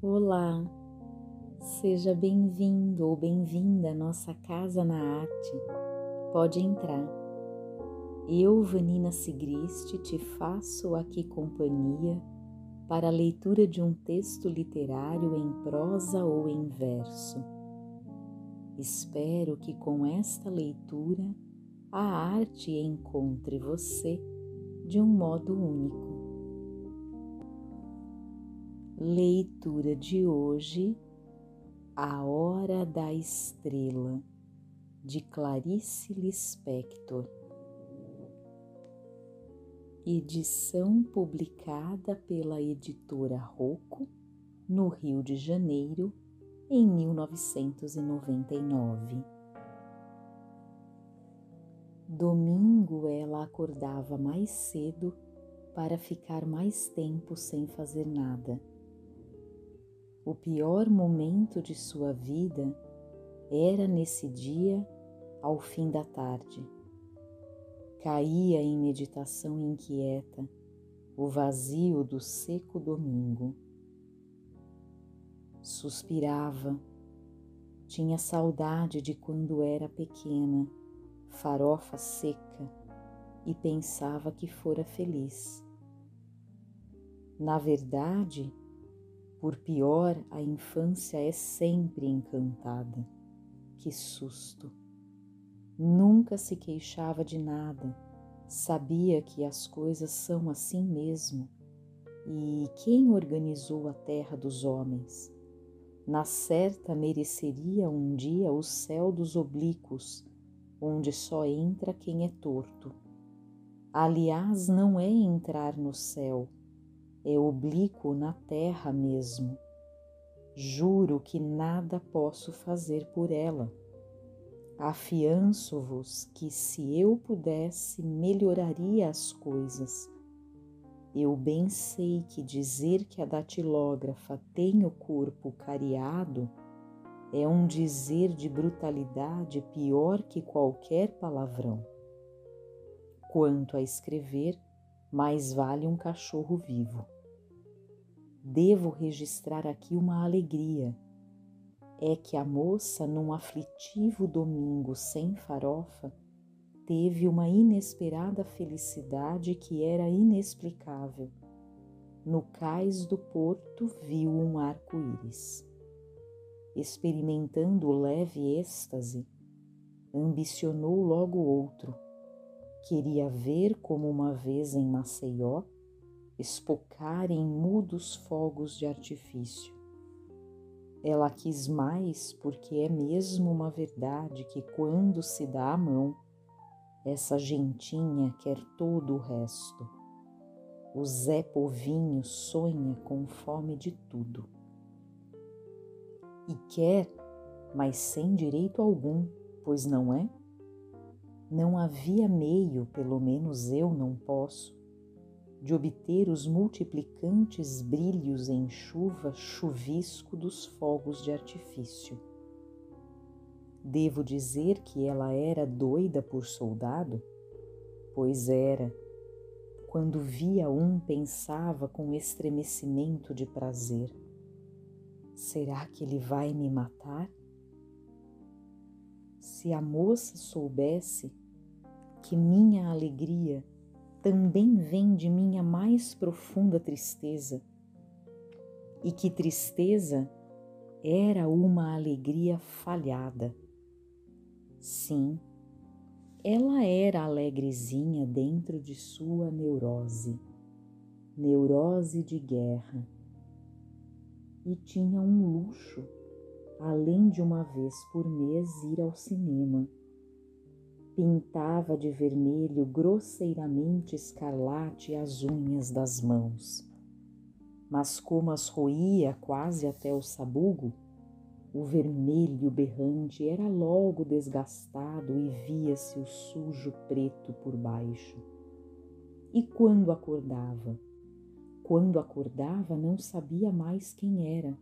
Olá, seja bem-vindo ou bem-vinda à nossa Casa na Arte. Pode entrar. Eu, Vanina Sigrist, te faço aqui companhia para a leitura de um texto literário em prosa ou em verso. Espero que com esta leitura a arte encontre você de um modo único. Leitura de hoje: A Hora da Estrela, de Clarice Lispector. Edição publicada pela editora Rocco, no Rio de Janeiro, em 1999. Domingo ela acordava mais cedo para ficar mais tempo sem fazer nada o pior momento de sua vida era nesse dia ao fim da tarde. Caía em meditação inquieta o vazio do seco domingo. Suspirava, tinha saudade de quando era pequena, farofa seca, e pensava que fora feliz. Na verdade, por pior, a infância é sempre encantada. Que susto! Nunca se queixava de nada, sabia que as coisas são assim mesmo. E quem organizou a terra dos homens? Na certa mereceria um dia o céu dos oblíquos, onde só entra quem é torto. Aliás, não é entrar no céu, é oblíquo na terra mesmo. Juro que nada posso fazer por ela. Afianço-vos que, se eu pudesse, melhoraria as coisas. Eu bem sei que dizer que a datilógrafa tem o corpo cariado é um dizer de brutalidade pior que qualquer palavrão. Quanto a escrever, mais vale um cachorro vivo devo registrar aqui uma alegria. É que a moça, num aflitivo domingo sem farofa, teve uma inesperada felicidade que era inexplicável. No cais do porto viu um arco-íris. Experimentando leve êxtase, ambicionou logo outro. Queria ver como uma vez em Maceió espocar em mudos fogos de artifício. Ela quis mais porque é mesmo uma verdade que quando se dá a mão, essa gentinha quer todo o resto. O Zé Povinho sonha com fome de tudo. E quer, mas sem direito algum, pois não é? Não havia meio, pelo menos eu não posso, de obter os multiplicantes brilhos em chuva chuvisco dos fogos de artifício. Devo dizer que ela era doida por soldado? Pois era. Quando via um, pensava com estremecimento de prazer: será que ele vai me matar? Se a moça soubesse que minha alegria também vem de minha mais profunda tristeza, e que tristeza era uma alegria falhada. Sim, ela era alegrezinha dentro de sua neurose, neurose de guerra, e tinha um luxo, além de uma vez por mês ir ao cinema pintava de vermelho grosseiramente escarlate as unhas das mãos. Mas como as roía quase até o sabugo, o vermelho berrante era logo desgastado e via-se o sujo preto por baixo. E quando acordava? Quando acordava não sabia mais quem era.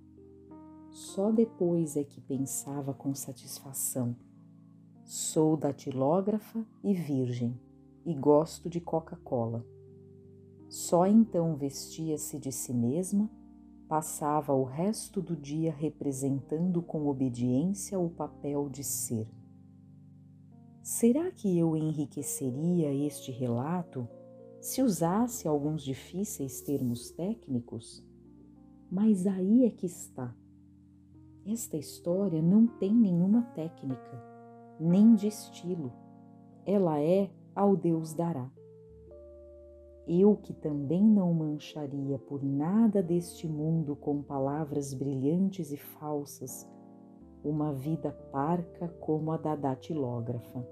Só depois é que pensava com satisfação Sou datilógrafa e virgem e gosto de Coca-Cola. Só então vestia-se de si mesma, passava o resto do dia representando com obediência o papel de ser. Será que eu enriqueceria este relato se usasse alguns difíceis termos técnicos? Mas aí é que está. Esta história não tem nenhuma técnica, nem de estilo. Ela é ao Deus dará. Eu que também não mancharia por nada deste mundo com palavras brilhantes e falsas, uma vida parca como a da datilógrafa.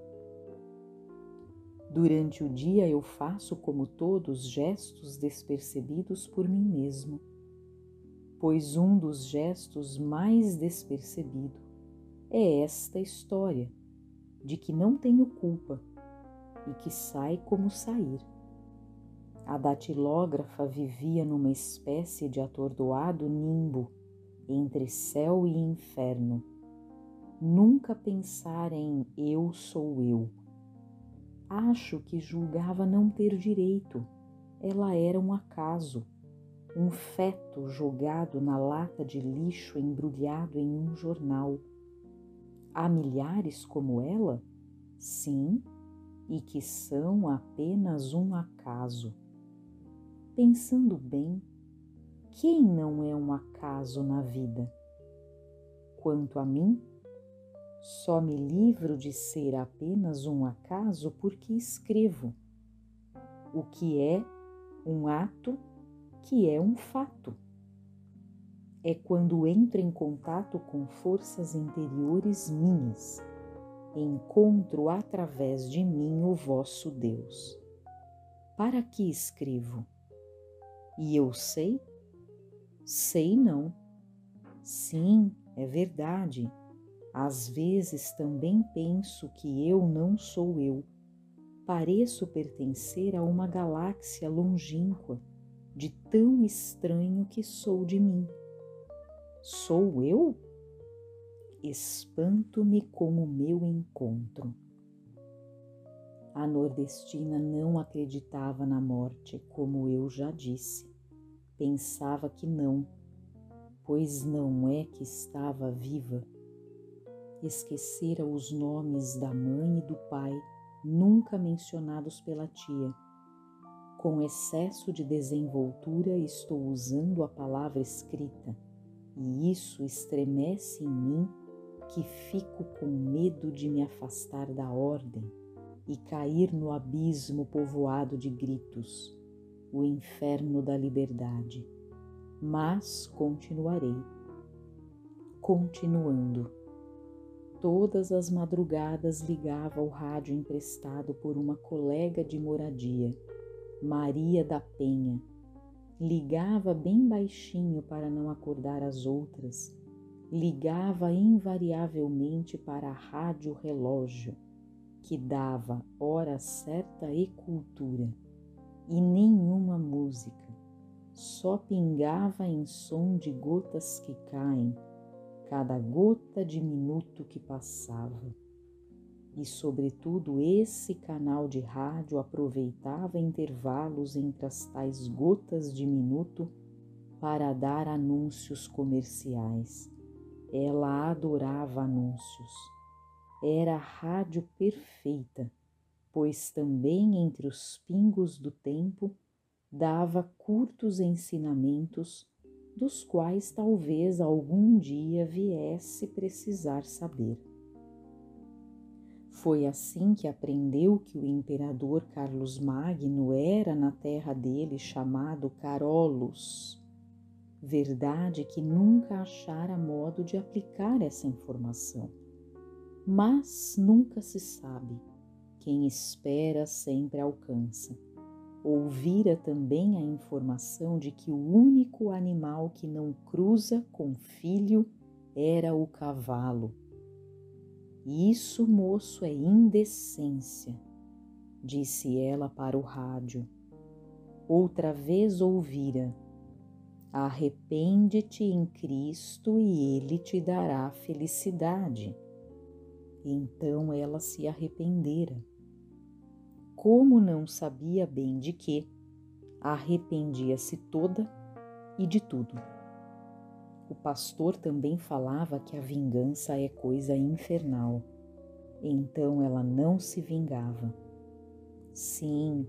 Durante o dia eu faço como todos gestos despercebidos por mim mesmo, pois um dos gestos mais despercebido é esta história de que não tenho culpa e que sai como sair a datilógrafa vivia numa espécie de atordoado nimbo entre céu e inferno. Nunca pensar em eu sou eu. Acho que julgava não ter direito. Ela era um acaso, um feto jogado na lata de lixo embrulhado em um jornal. Há milhares como ela? Sim, e que são apenas um acaso Pensando bem, quem não é um acaso na vida? Quanto a mim, só me livro de ser apenas um acaso porque escrevo, o que é um ato que é um fato. É quando entro em contato com forças interiores minhas, encontro através de mim o vosso Deus. Para que escrevo? E eu sei? Sei não. Sim, é verdade. Às vezes também penso que eu não sou eu. Pareço pertencer a uma galáxia longínqua, de tão estranho que sou de mim. Sou eu? Espanto-me com o meu encontro. A nordestina não acreditava na morte, como eu já disse. Pensava que não, pois não é que estava viva. Esquecera os nomes da mãe e do pai, nunca mencionados pela tia. Com excesso de desenvoltura, estou usando a palavra escrita, e isso estremece em mim que fico com medo de me afastar da ordem e cair no abismo povoado de gritos, o inferno da liberdade. Mas continuarei. Continuando. Todas as madrugadas ligava o rádio emprestado por uma colega de moradia, Maria da Penha. Ligava bem baixinho para não acordar as outras. Ligava invariavelmente para a rádio relógio que dava hora certa e cultura, e nenhuma música, só pingava em som de gotas que caem, cada gota de minuto que passava. E, sobretudo, esse canal de rádio aproveitava intervalos entre as tais gotas de minuto para dar anúncios comerciais. Ela adorava anúncios era a rádio perfeita, pois também entre os pingos do tempo dava curtos ensinamentos, dos quais talvez algum dia viesse precisar saber. Foi assim que aprendeu que o imperador Carlos Magno era na terra dele chamado Carolus. Verdade que nunca achara modo de aplicar essa informação mas nunca se sabe. Quem espera sempre alcança. Ouvira também a informação de que o único animal que não cruza com filho era o cavalo. Isso, moço, é indecência, disse ela para o rádio. Outra vez ouvira: Arrepende-te em Cristo e Ele te dará felicidade. Então ela se arrependera. Como não sabia bem de que, arrependia-se toda e de tudo. O pastor também falava que a vingança é coisa infernal. Então ela não se vingava. Sim,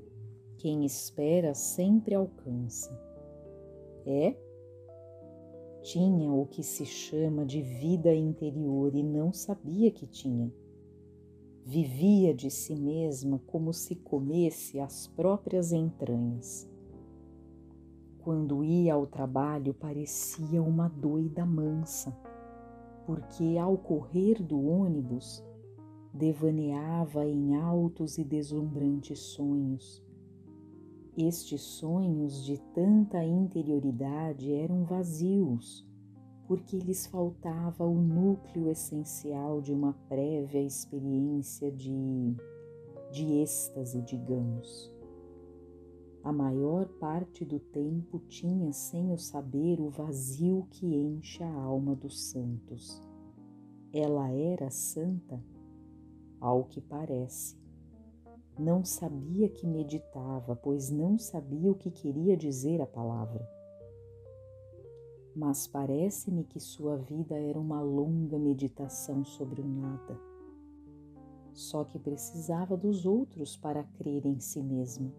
quem espera sempre alcança. É? Tinha o que se chama de vida interior e não sabia que tinha. Vivia de si mesma como se comesse as próprias entranhas. Quando ia ao trabalho, parecia uma doida mansa, porque ao correr do ônibus, devaneava em altos e deslumbrantes sonhos. Estes sonhos de tanta interioridade eram vazios, porque lhes faltava o núcleo essencial de uma prévia experiência de, de êxtase, digamos. A maior parte do tempo tinha sem o saber o vazio que enche a alma dos santos. Ela era santa, ao que parece. Não sabia que meditava, pois não sabia o que queria dizer a palavra. Mas parece-me que sua vida era uma longa meditação sobre o nada. Só que precisava dos outros para crer em si mesma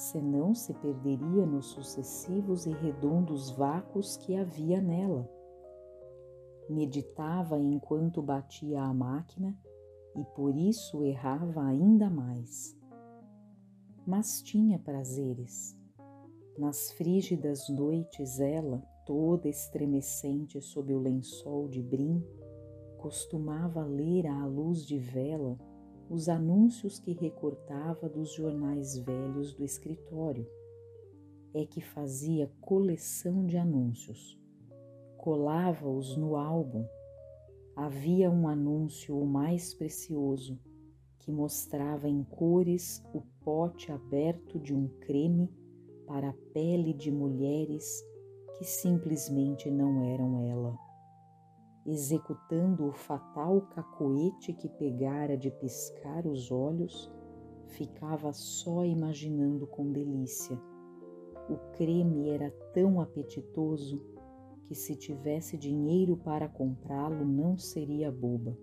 senão se perderia nos sucessivos e redondos vácuos que havia nela. Meditava enquanto batia a máquina e por isso errava ainda mais. Mas tinha prazeres. Nas frígidas noites, ela, toda estremecente sob o lençol de brim, costumava ler à luz de vela os anúncios que recortava dos jornais velhos do escritório. É que fazia coleção de anúncios. Colava-os no álbum. Havia um anúncio o mais precioso, que mostrava em cores o pote aberto de um creme para a pele de mulheres que simplesmente não eram ela executando o fatal cacoete que pegara de piscar os olhos, ficava só imaginando com delícia. O creme era tão apetitoso que se tivesse dinheiro para comprá-lo não seria boba.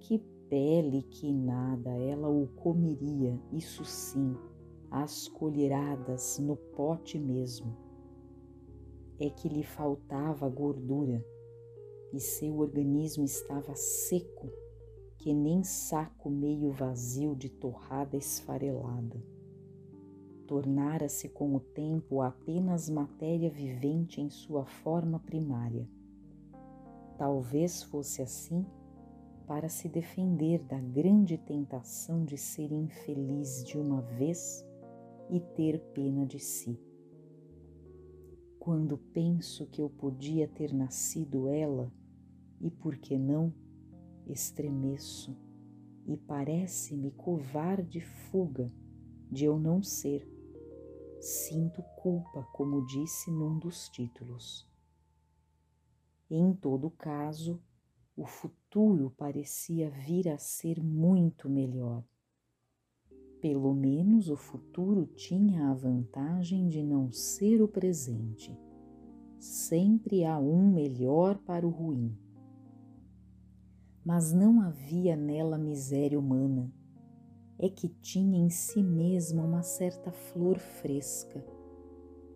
Que pele que nada, ela o comeria, isso sim, às colheradas no pote mesmo. É que lhe faltava gordura e seu organismo estava seco, que nem saco meio vazio de torrada esfarelada. Tornara-se com o tempo apenas matéria vivente em sua forma primária. Talvez fosse assim para se defender da grande tentação de ser infeliz de uma vez e ter pena de si. Quando penso que eu podia ter nascido ela, e por que não, estremeço e parece-me covarde fuga de eu não ser. Sinto culpa, como disse num dos títulos. Em todo caso, o futuro parecia vir a ser muito melhor. Pelo menos o futuro tinha a vantagem de não ser o presente. Sempre há um melhor para o ruim mas não havia nela miséria humana. É que tinha em si mesma uma certa flor fresca,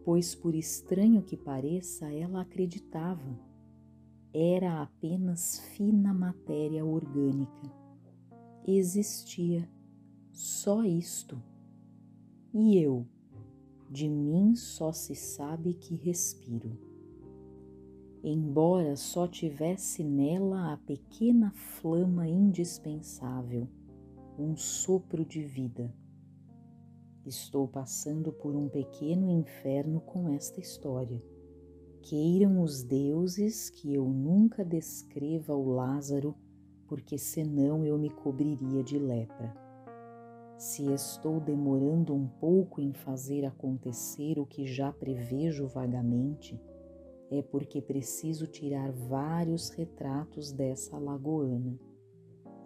pois, por estranho que pareça, ela acreditava. Era apenas fina matéria orgânica. Existia só isto. E eu, de mim só se sabe que respiro embora só tivesse nela a pequena flama indispensável, um sopro de vida. Estou passando por um pequeno inferno com esta história. Queiram os deuses que eu nunca descreva o Lázaro, porque senão eu me cobriria de lepra. Se estou demorando um pouco em fazer acontecer o que já prevejo vagamente, é porque preciso tirar vários retratos dessa lagoana.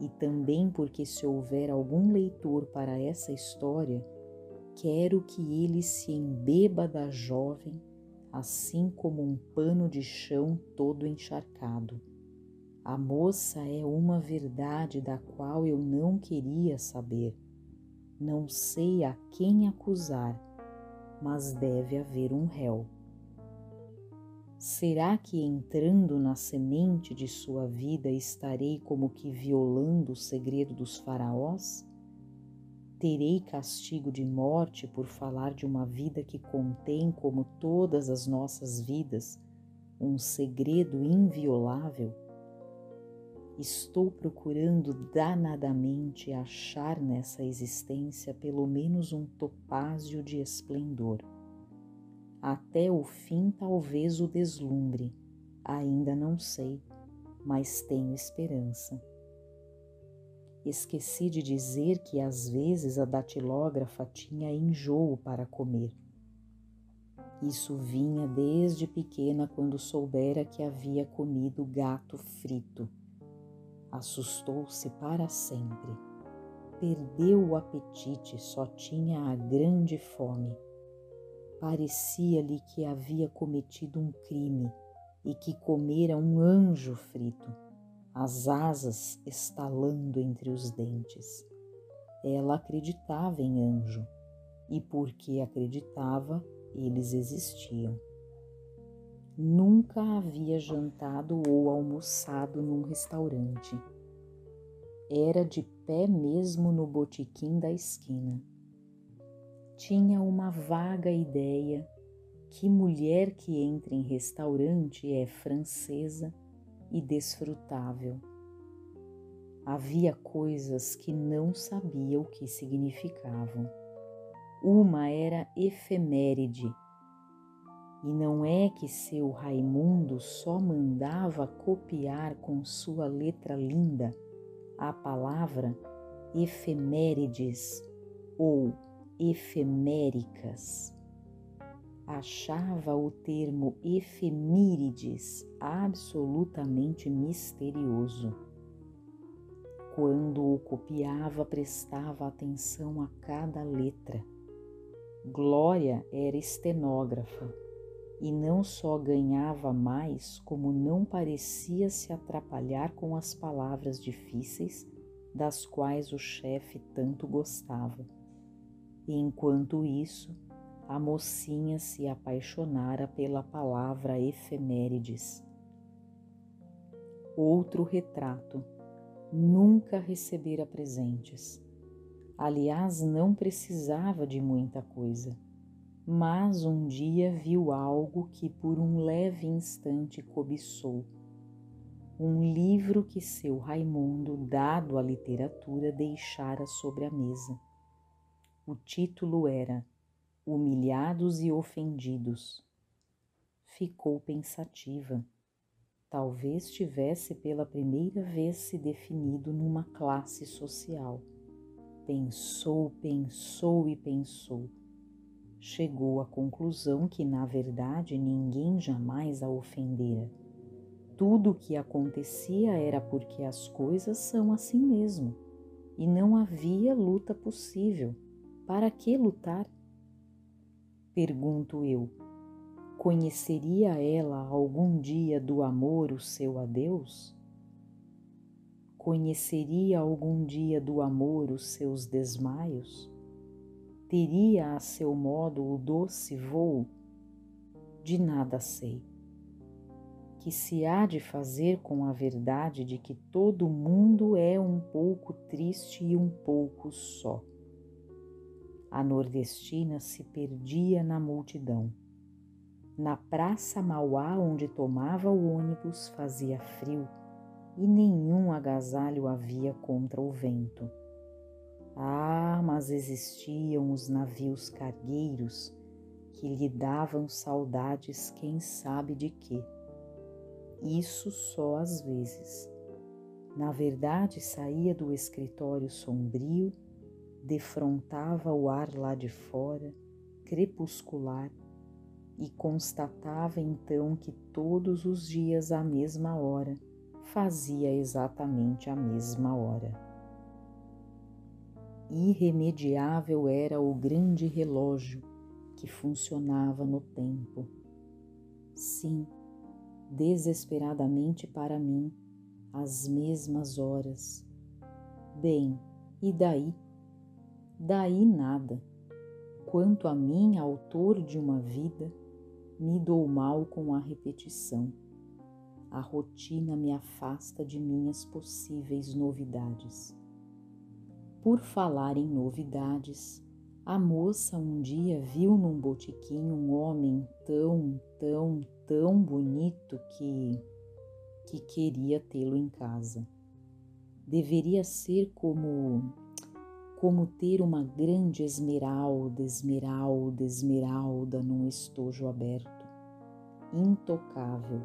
E também porque, se houver algum leitor para essa história, quero que ele se embeba da jovem, assim como um pano de chão todo encharcado. A moça é uma verdade da qual eu não queria saber. Não sei a quem acusar, mas deve haver um réu. Será que entrando na semente de sua vida estarei como que violando o segredo dos faraós? Terei castigo de morte por falar de uma vida que contém, como todas as nossas vidas, um segredo inviolável? Estou procurando danadamente achar nessa existência pelo menos um topázio de esplendor até o fim talvez o deslumbre, ainda não sei, mas tenho esperança. Esqueci de dizer que às vezes a datilógrafa tinha enjoo para comer. Isso vinha desde pequena quando soubera que havia comido gato frito. Assustou-se para sempre. Perdeu o apetite, só tinha a grande fome Parecia-lhe que havia cometido um crime e que comera um anjo frito, as asas estalando entre os dentes. Ela acreditava em anjo e, porque acreditava, eles existiam. Nunca havia jantado ou almoçado num restaurante. Era de pé mesmo no botequim da esquina tinha uma vaga ideia que mulher que entra em restaurante é francesa e desfrutável. Havia coisas que não sabia o que significavam. Uma era efeméride, e não é que seu Raimundo só mandava copiar com sua letra linda a palavra efemérides ou efeméricas. Achava o termo efemírides absolutamente misterioso. Quando o copiava, prestava atenção a cada letra. Glória era estenógrafa e não só ganhava mais, como não parecia se atrapalhar com as palavras difíceis das quais o chefe tanto gostava e enquanto isso, a mocinha se apaixonara pela palavra efemérides. Outro retrato. Nunca recebera presentes. Aliás, não precisava de muita coisa, mas um dia viu algo que por um leve instante cobiçou. Um livro que seu Raimundo, dado à literatura, deixara sobre a mesa o título era Humilhados e Ofendidos. Ficou pensativa. Talvez tivesse pela primeira vez se definido numa classe social. Pensou, pensou e pensou. Chegou à conclusão que, na verdade, ninguém jamais a ofendera. Tudo o que acontecia era porque as coisas são assim mesmo, e não havia luta possível para que lutar? Pergunto eu. Conheceria ela algum dia do amor o seu adeus? Conheceria algum dia do amor os seus desmaios? Teria a seu modo o doce voo? De nada sei. Que se há de fazer com a verdade de que todo mundo é um pouco triste e um pouco só? A nordestina se perdia na multidão. Na praça Mauá, onde tomava o ônibus, fazia frio e nenhum agasalho havia contra o vento. Ah, mas existiam os navios cargueiros que lhe davam saudades, quem sabe de quê. Isso só às vezes. Na verdade, saía do escritório sombrio defrontava o ar lá de fora, crepuscular, e constatava então que todos os dias à mesma hora fazia exatamente a mesma hora. Irremediável era o grande relógio que funcionava no tempo. Sim, desesperadamente para mim, as mesmas horas. Bem, e daí? Daí nada. Quanto a mim, autor de uma vida, me dou mal com a repetição. A rotina me afasta de minhas possíveis novidades. Por falar em novidades, a moça um dia viu num botequim um homem tão, tão, tão bonito que que queria tê-lo em casa. Deveria ser como como ter uma grande esmeralda, esmeralda, esmeralda num estojo aberto, intocável.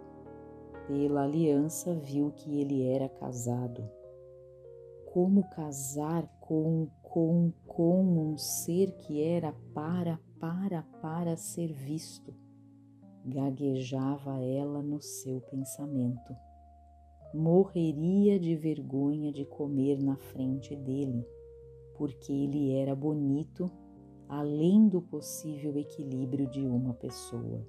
Pela aliança viu que ele era casado. Como casar com, com, com um ser que era para, para, para ser visto? Gaguejava ela no seu pensamento. Morreria de vergonha de comer na frente dele porque ele era bonito além do possível equilíbrio de uma pessoa.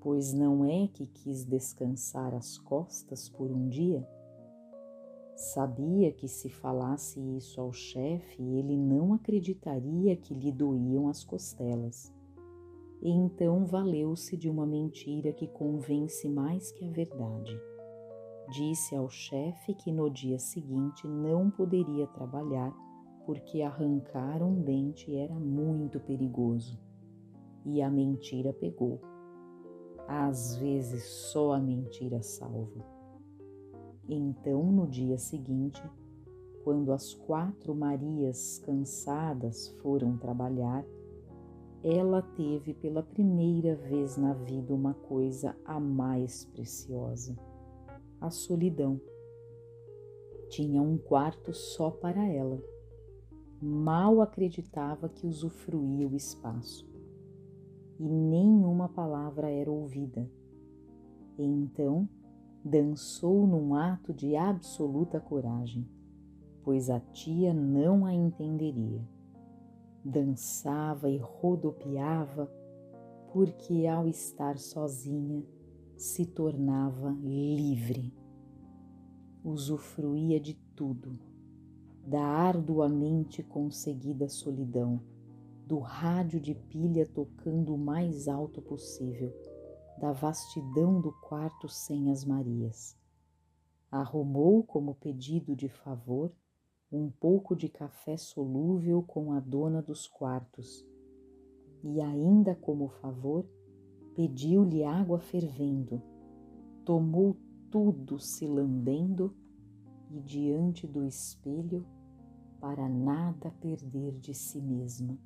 Pois não é que quis descansar as costas por um dia? Sabia que se falasse isso ao chefe, ele não acreditaria que lhe doíam as costelas. E então valeu-se de uma mentira que convence mais que a verdade Disse ao chefe que no dia seguinte não poderia trabalhar porque arrancar um dente era muito perigoso. E a mentira pegou. Às vezes só a mentira salva. Então, no dia seguinte, quando as quatro Marias cansadas foram trabalhar, ela teve pela primeira vez na vida uma coisa a mais preciosa a solidão. Tinha um quarto só para ela. Mal acreditava que usufruía o espaço. E nenhuma palavra era ouvida. E então dançou num ato de absoluta coragem, pois a tia não a entenderia. Dançava e rodopiava, porque ao estar sozinha, se tornava livre. Usufruía de tudo, da arduamente conseguida solidão, do rádio de pilha tocando o mais alto possível, da vastidão do quarto sem as Marias. Arrumou como pedido de favor um pouco de café solúvel com a dona dos quartos e, ainda como favor, pediu-lhe água fervendo, tomou tudo se lambendo e diante do espelho para nada perder de si mesma.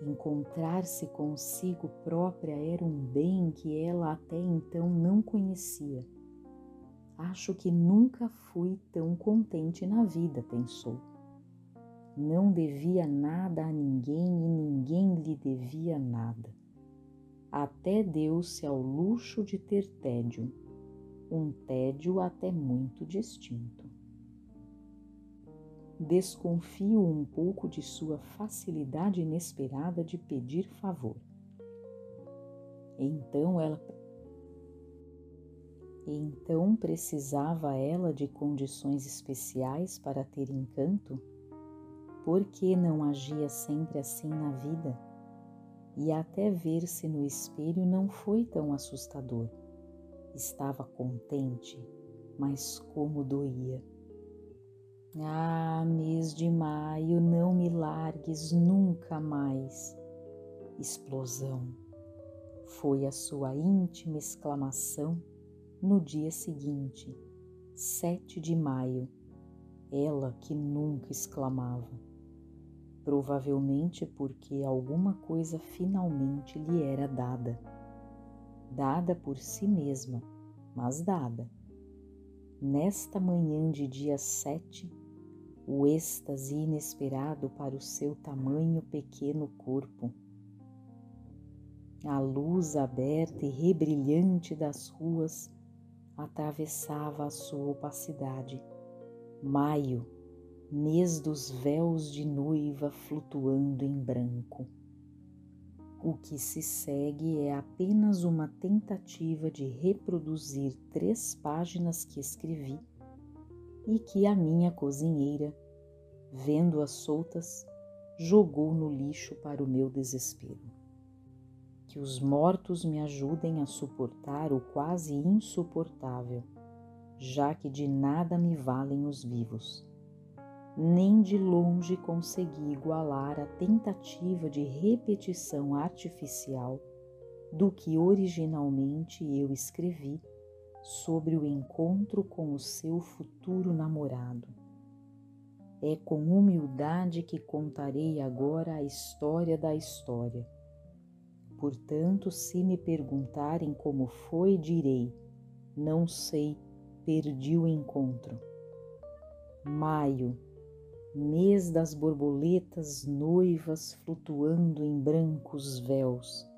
Encontrar-se consigo própria era um bem que ela até então não conhecia. Acho que nunca fui tão contente na vida, pensou. Não devia nada a ninguém e ninguém lhe devia nada até deu-se ao luxo de ter tédio, um tédio até muito distinto. Desconfio um pouco de sua facilidade inesperada de pedir favor. Então ela então precisava ela de condições especiais para ter encanto? Por que não agia sempre assim na vida? E até ver-se no espelho não foi tão assustador. Estava contente, mas como doía. Ah, mês de maio, não me largues nunca mais. Explosão. Foi a sua íntima exclamação no dia seguinte, 7 de maio, ela que nunca exclamava provavelmente porque alguma coisa finalmente lhe era dada. Dada por si mesma, mas dada. Nesta manhã de dia 7, o êxtase inesperado para o seu tamanho pequeno corpo. A luz aberta e rebrilhante das ruas atravessava a sua opacidade. Maio, mês dos véus de noiva flutuando em branco. O que se segue é apenas uma tentativa de reproduzir três páginas que escrevi e que a minha cozinheira, vendo-as soltas, jogou no lixo para o meu desespero. Que os mortos me ajudem a suportar o quase insuportável, já que de nada me valem os vivos. Nem de longe consegui igualar a tentativa de repetição artificial do que originalmente eu escrevi sobre o encontro com o seu futuro namorado. É com humildade que contarei agora a história da história. Portanto, se me perguntarem como foi, direi: não sei, perdi o encontro. Maio, mês das borboletas noivas flutuando em brancos véus.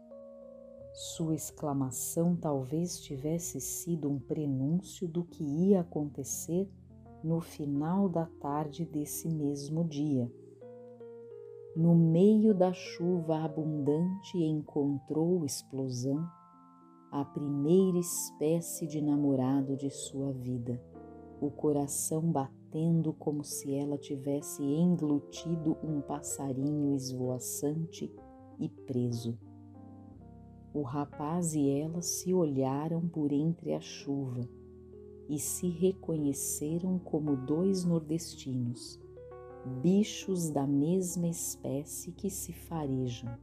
Sua exclamação talvez tivesse sido um prenúncio do que ia acontecer no final da tarde desse mesmo dia. No meio da chuva abundante encontrou explosão a primeira espécie de namorado de sua vida, o coração batendo como se ela tivesse englutido um passarinho esvoaçante e preso. O rapaz e ela se olharam por entre a chuva e se reconheceram como dois nordestinos, bichos da mesma espécie que se farejam.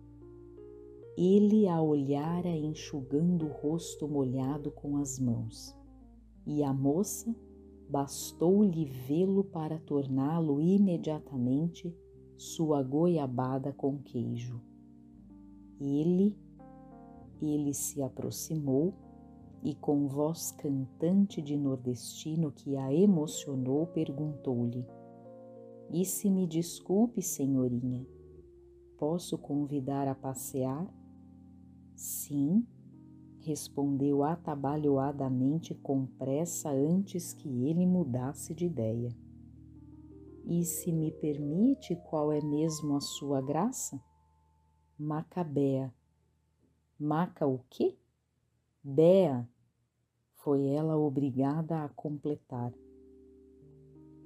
Ele a olhara enxugando o rosto molhado com as mãos, e a moça bastou-lhe vê-lo para torná-lo imediatamente sua goiabada com queijo. Ele, ele se aproximou e com voz cantante de nordestino que a emocionou, perguntou-lhe: E se me desculpe, senhorinha, posso convidar a passear? Sim, respondeu atabalhoadamente com pressa antes que ele mudasse de ideia. E se me permite, qual é mesmo a sua graça? Macabea. Maca o quê? Bea, foi ela obrigada a completar.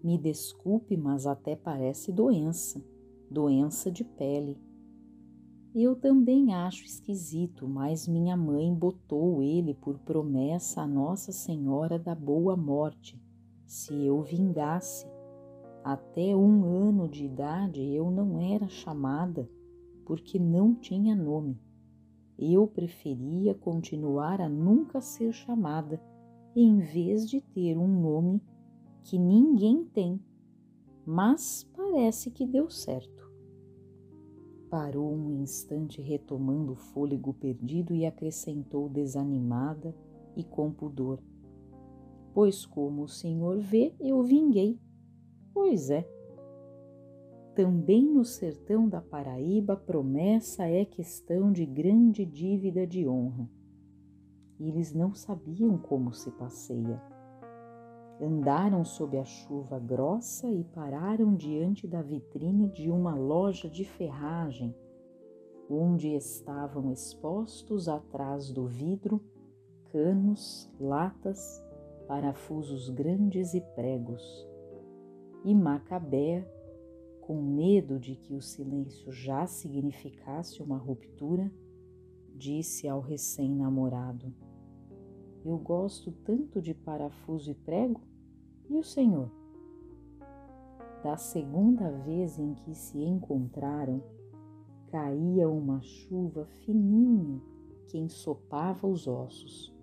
Me desculpe, mas até parece doença, doença de pele. Eu também acho esquisito, mas minha mãe botou ele por promessa a Nossa Senhora da Boa Morte, se eu vingasse. Até um ano de idade eu não era chamada, porque não tinha nome eu preferia continuar a nunca ser chamada, em vez de ter um nome que ninguém tem, mas parece que deu certo. Parou um instante, retomando o fôlego perdido, e acrescentou desanimada e com pudor: Pois, como o senhor vê, eu vinguei. Pois é, também no sertão da Paraíba, promessa é questão de grande dívida de honra. Eles não sabiam como se passeia. Andaram sob a chuva grossa e pararam diante da vitrine de uma loja de ferragem, onde estavam expostos atrás do vidro canos, latas, parafusos grandes e pregos. E Macabé com medo de que o silêncio já significasse uma ruptura, disse ao recém-namorado: Eu gosto tanto de parafuso e prego, e o senhor? Da segunda vez em que se encontraram, caía uma chuva fininha que ensopava os ossos.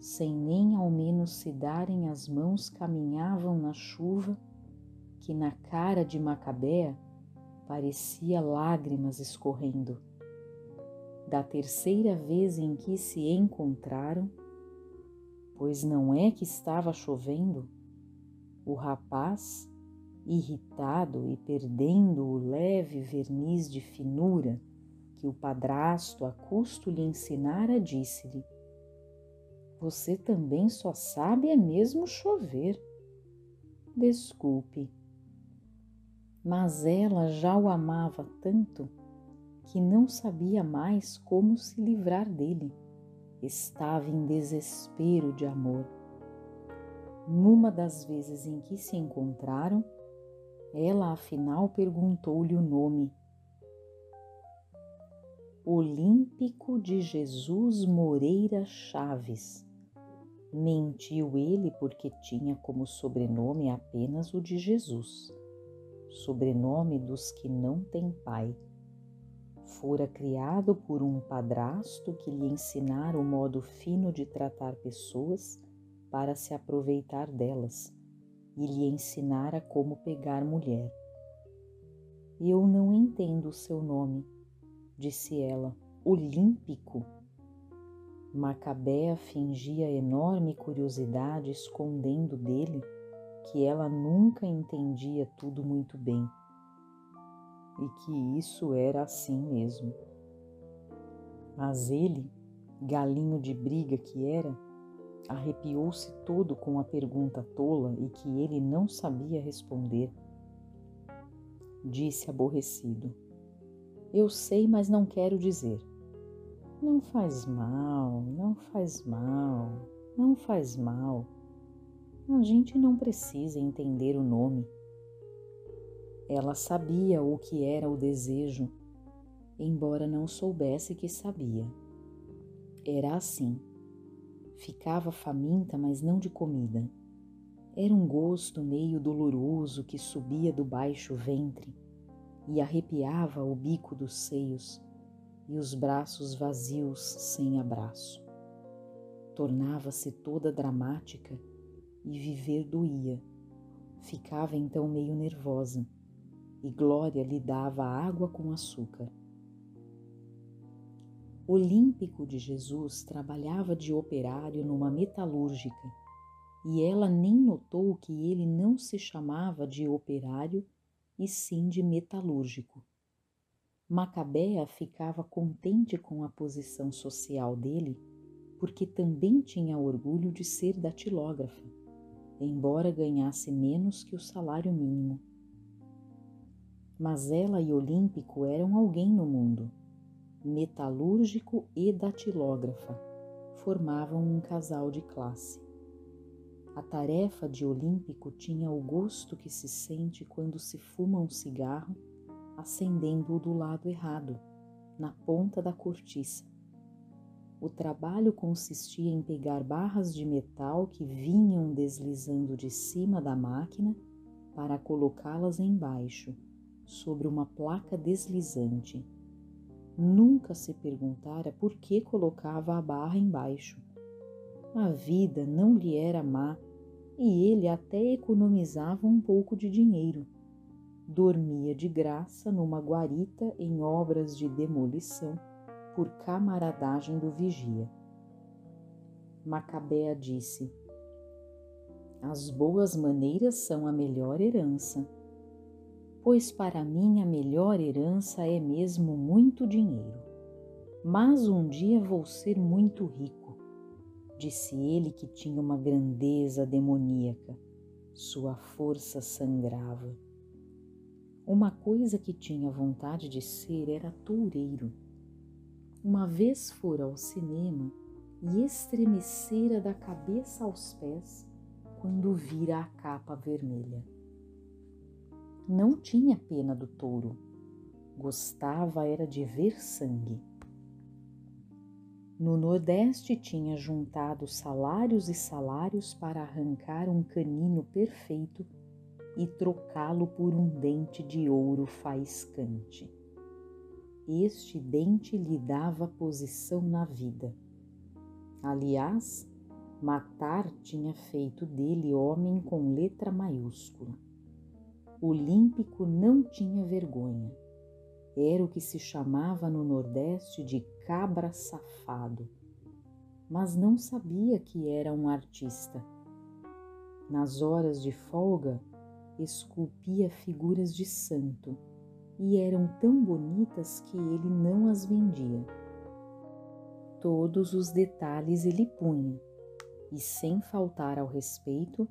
Sem nem ao menos se darem as mãos, caminhavam na chuva que na cara de Macabea parecia lágrimas escorrendo. Da terceira vez em que se encontraram, pois não é que estava chovendo, o rapaz, irritado e perdendo o leve verniz de finura que o padrasto a custo lhe ensinara, disse-lhe: Você também só sabe é mesmo chover. Desculpe. Mas ela já o amava tanto que não sabia mais como se livrar dele. Estava em desespero de amor. Numa das vezes em que se encontraram, ela afinal perguntou-lhe o nome. Olímpico de Jesus Moreira Chaves. Mentiu ele porque tinha como sobrenome apenas o de Jesus, sobrenome dos que não têm pai. Fora criado por um padrasto que lhe ensinara o modo fino de tratar pessoas para se aproveitar delas e lhe ensinara como pegar mulher. Eu não entendo o seu nome, disse ela. Olímpico? Macabea fingia enorme curiosidade, escondendo dele que ela nunca entendia tudo muito bem e que isso era assim mesmo. Mas ele, galinho de briga que era, arrepiou-se todo com a pergunta tola e que ele não sabia responder. Disse aborrecido: Eu sei, mas não quero dizer. Não faz mal, não faz mal, não faz mal. A gente não precisa entender o nome. Ela sabia o que era o desejo, embora não soubesse que sabia. Era assim Ficava faminta, mas não de comida. Era um gosto meio doloroso que subia do baixo ventre e arrepiava o bico dos seios e os braços vazios sem abraço. Tornava-se toda dramática e viver doía. Ficava então meio nervosa e Glória lhe dava água com açúcar. Olímpico de Jesus trabalhava de operário numa metalúrgica e ela nem notou que ele não se chamava de operário e sim de metalúrgico. Macabea ficava contente com a posição social dele porque também tinha orgulho de ser datilógrafa, embora ganhasse menos que o salário mínimo. Mas ela e Olímpico eram alguém no mundo metalúrgico e datilógrafa, formavam um casal de classe. A tarefa de Olímpico tinha o gosto que se sente quando se fuma um cigarro acendendo-o do lado errado, na ponta da cortiça. O trabalho consistia em pegar barras de metal que vinham deslizando de cima da máquina para colocá-las embaixo, sobre uma placa deslizante nunca se perguntara por que colocava a barra embaixo. A vida não lhe era má e ele até economizava um pouco de dinheiro. Dormia de graça numa guarita em obras de demolição por camaradagem do vigia. Macabea disse: As boas maneiras são a melhor herança pois para mim a melhor herança é mesmo muito dinheiro. Mas um dia vou ser muito rico, disse ele que tinha uma grandeza demoníaca. Sua força sangrava. Uma coisa que tinha vontade de ser era toureiro. Uma vez fora ao cinema e estremecera da cabeça aos pés quando vira a capa vermelha não tinha pena do touro, gostava era de ver sangue. No Nordeste tinha juntado salários e salários para arrancar um canino perfeito e trocá-lo por um dente de ouro faiscante. Este dente lhe dava posição na vida. Aliás, matar tinha feito dele homem com letra maiúscula. Olímpico não tinha vergonha. Era o que se chamava no Nordeste de cabra safado, mas não sabia que era um artista. Nas horas de folga, esculpia figuras de santo e eram tão bonitas que ele não as vendia. Todos os detalhes ele punha, e, sem faltar ao respeito,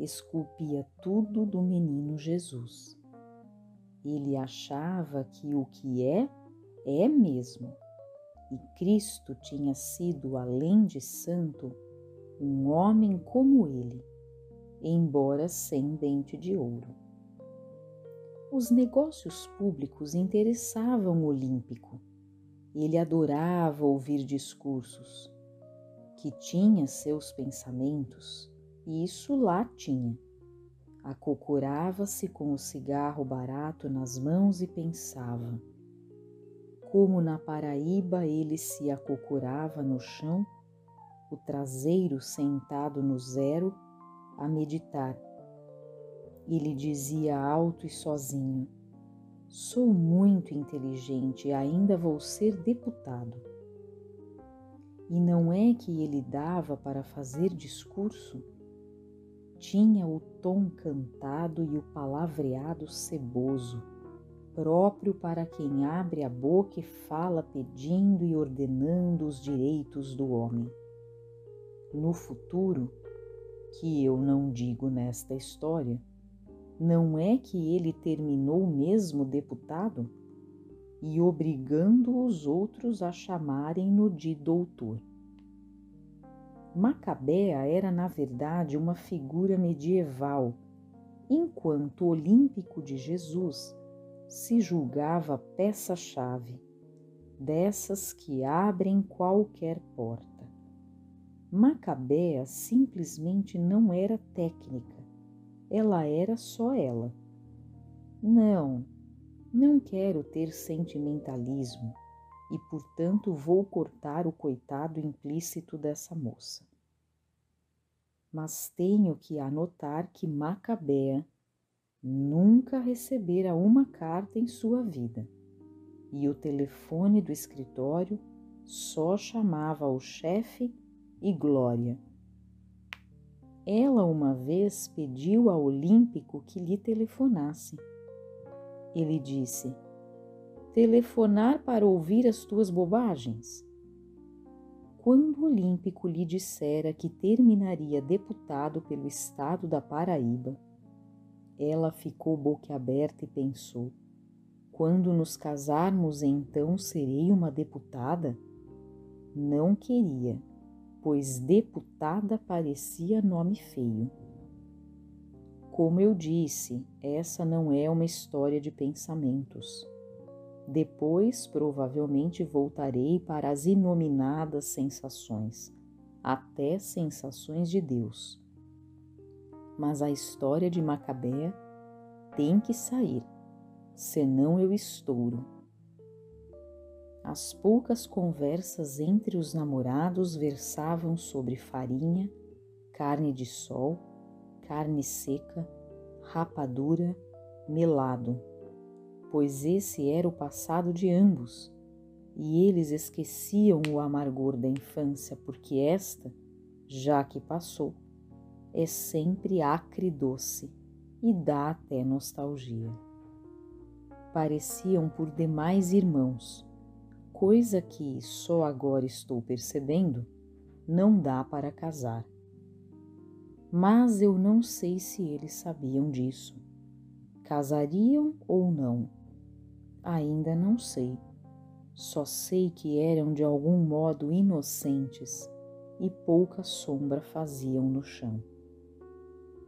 esculpia tudo do menino Jesus. Ele achava que o que é, é mesmo, e Cristo tinha sido, além de santo, um homem como ele, embora sem dente de ouro. Os negócios públicos interessavam o Olímpico. Ele adorava ouvir discursos, que tinha seus pensamentos, isso lá tinha. Acocorava-se com o cigarro barato nas mãos e pensava. Como na Paraíba ele se acocorava no chão, o traseiro sentado no zero, a meditar. Ele dizia alto e sozinho: Sou muito inteligente e ainda vou ser deputado. E não é que ele dava para fazer discurso? Tinha o tom cantado e o palavreado ceboso, próprio para quem abre a boca e fala pedindo e ordenando os direitos do homem. No futuro, que eu não digo nesta história, não é que ele terminou mesmo deputado e obrigando os outros a chamarem-no de doutor. Macabea era, na verdade, uma figura medieval, enquanto o Olímpico de Jesus se julgava peça-chave, dessas que abrem qualquer porta. Macabea simplesmente não era técnica, ela era só ela. Não, não quero ter sentimentalismo e, portanto, vou cortar o coitado implícito dessa moça. Mas tenho que anotar que Macabea nunca recebera uma carta em sua vida e o telefone do escritório só chamava o chefe e glória. Ela uma vez pediu ao Olímpico que lhe telefonasse. Ele disse: Telefonar para ouvir as tuas bobagens? Quando o Olímpico lhe dissera que terminaria deputado pelo estado da Paraíba, ela ficou boquiaberta e pensou: quando nos casarmos, então serei uma deputada? Não queria pois deputada parecia nome feio. Como eu disse, essa não é uma história de pensamentos. Depois, provavelmente, voltarei para as inominadas sensações, até sensações de Deus. Mas a história de Macabea tem que sair, senão eu estouro as poucas conversas entre os namorados versavam sobre farinha, carne de sol, carne seca, rapadura, melado, pois esse era o passado de ambos, e eles esqueciam o amargor da infância, porque esta, já que passou, é sempre acre e doce e dá até nostalgia. Pareciam por demais irmãos coisa que só agora estou percebendo, não dá para casar. Mas eu não sei se eles sabiam disso. Casariam ou não? Ainda não sei. Só sei que eram de algum modo inocentes e pouca sombra faziam no chão.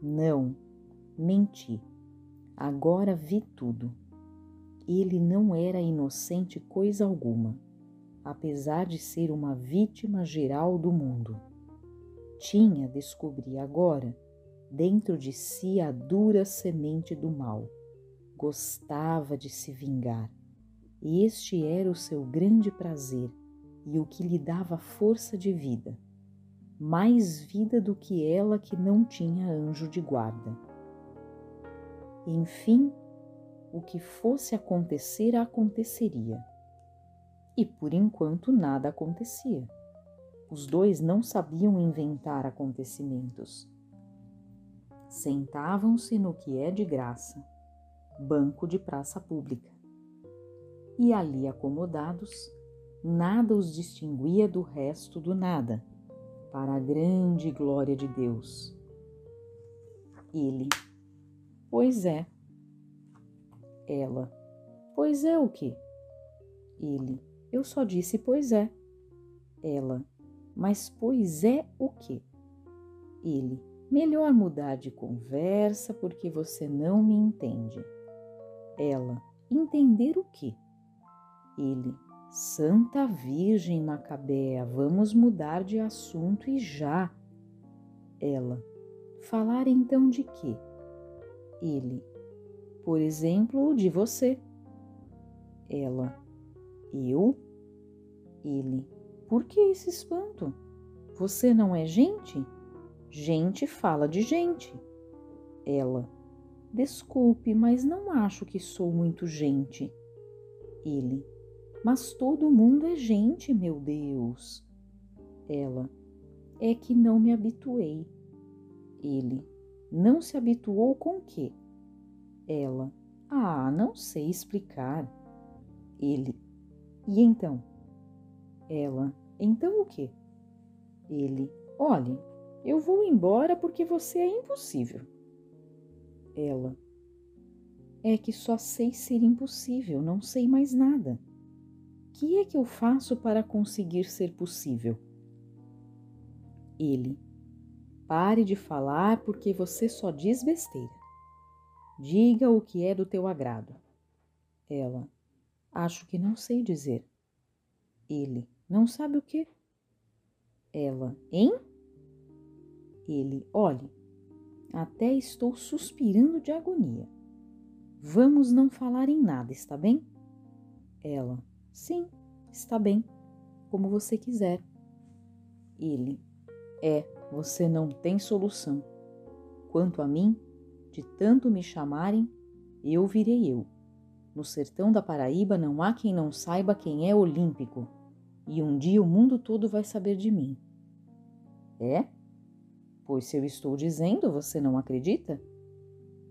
Não, menti. Agora vi tudo ele não era inocente coisa alguma, apesar de ser uma vítima geral do mundo. Tinha, descobri agora, dentro de si a dura semente do mal. Gostava de se vingar. Este era o seu grande prazer e o que lhe dava força de vida, mais vida do que ela que não tinha anjo de guarda. Enfim, o que fosse acontecer aconteceria. E por enquanto nada acontecia. Os dois não sabiam inventar acontecimentos. Sentavam-se no que é de graça, banco de praça pública. E ali acomodados, nada os distinguia do resto do nada, para a grande glória de Deus. Ele, pois é. Ela, pois é o quê? Ele, eu só disse pois é. Ela, mas pois é o quê? Ele, melhor mudar de conversa porque você não me entende. Ela, entender o quê? Ele, Santa Virgem Macabea, vamos mudar de assunto e já. Ela, falar então de quê? Ele, por exemplo, de você. Ela, eu? Ele, por que esse espanto? Você não é gente? Gente fala de gente. Ela, desculpe, mas não acho que sou muito gente. Ele, mas todo mundo é gente, meu Deus. Ela, é que não me habituei. Ele, não se habituou com quê? Ela, ah, não sei explicar. Ele, e então? Ela, então o quê? Ele, olhe, eu vou embora porque você é impossível. Ela, é que só sei ser impossível, não sei mais nada que é que eu faço para conseguir ser possível? Ele, pare de falar porque você só diz besteira. Diga o que é do teu agrado. Ela, acho que não sei dizer. Ele, não sabe o que? Ela, hein? Ele, olhe, até estou suspirando de agonia. Vamos não falar em nada, está bem? Ela, Sim, está bem, como você quiser. Ele: É, você não tem solução. Quanto a mim, de tanto me chamarem, eu virei eu. No sertão da Paraíba não há quem não saiba quem é olímpico, e um dia o mundo todo vai saber de mim. É? Pois se eu estou dizendo, você não acredita?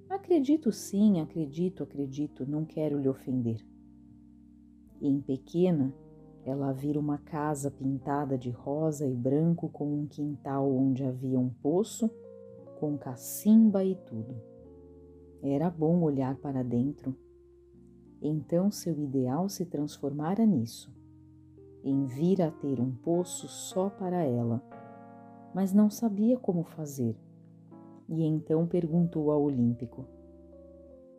Acredito sim, acredito, acredito, não quero lhe ofender e em pequena ela vira uma casa pintada de rosa e branco com um quintal onde havia um poço com cacimba e tudo. Era bom olhar para dentro. Então seu ideal se transformara nisso, em vir a ter um poço só para ela, mas não sabia como fazer. E então perguntou ao Olímpico: